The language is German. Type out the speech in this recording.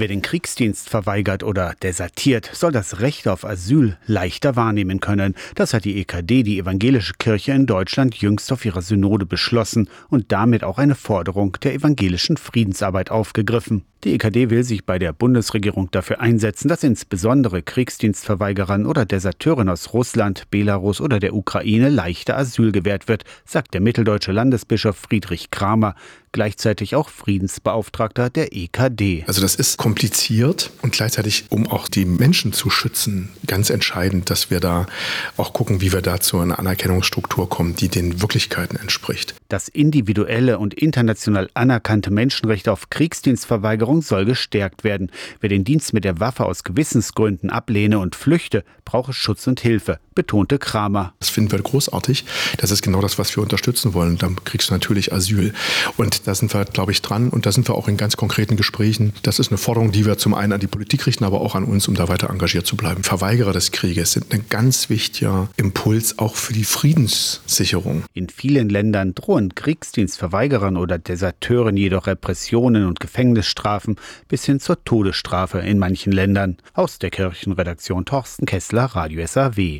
Wer den Kriegsdienst verweigert oder desertiert, soll das Recht auf Asyl leichter wahrnehmen können. Das hat die EKD, die evangelische Kirche in Deutschland, jüngst auf ihrer Synode beschlossen und damit auch eine Forderung der evangelischen Friedensarbeit aufgegriffen. Die EKD will sich bei der Bundesregierung dafür einsetzen, dass insbesondere Kriegsdienstverweigerern oder Deserteuren aus Russland, Belarus oder der Ukraine leichter Asyl gewährt wird, sagt der mitteldeutsche Landesbischof Friedrich Kramer, gleichzeitig auch Friedensbeauftragter der EKD. Also das ist kompliziert und gleichzeitig, um auch die Menschen zu schützen, ganz entscheidend, dass wir da auch gucken, wie wir da zu einer Anerkennungsstruktur kommen, die den Wirklichkeiten entspricht. Das individuelle und international anerkannte Menschenrecht auf Kriegsdienstverweigerung soll gestärkt werden. Wer den Dienst mit der Waffe aus Gewissensgründen ablehne und flüchte, brauche Schutz und Hilfe, betonte Kramer. Das finden wir großartig. Das ist genau das, was wir unterstützen wollen. Dann kriegst du natürlich Asyl. Und da sind wir, glaube ich, dran und da sind wir auch in ganz konkreten Gesprächen. Das ist eine Forderung, die wir zum einen an die Politik richten, aber auch an uns, um da weiter engagiert zu bleiben. Verweigerer des Krieges sind ein ganz wichtiger Impuls auch für die Friedenssicherung. In vielen Ländern drohen Kriegsdienstverweigerern oder Deserteuren jedoch Repressionen und Gefängnisstrafen bis hin zur Todesstrafe in manchen Ländern. Aus der Kirchenredaktion Torsten Kessler, Radio SAW.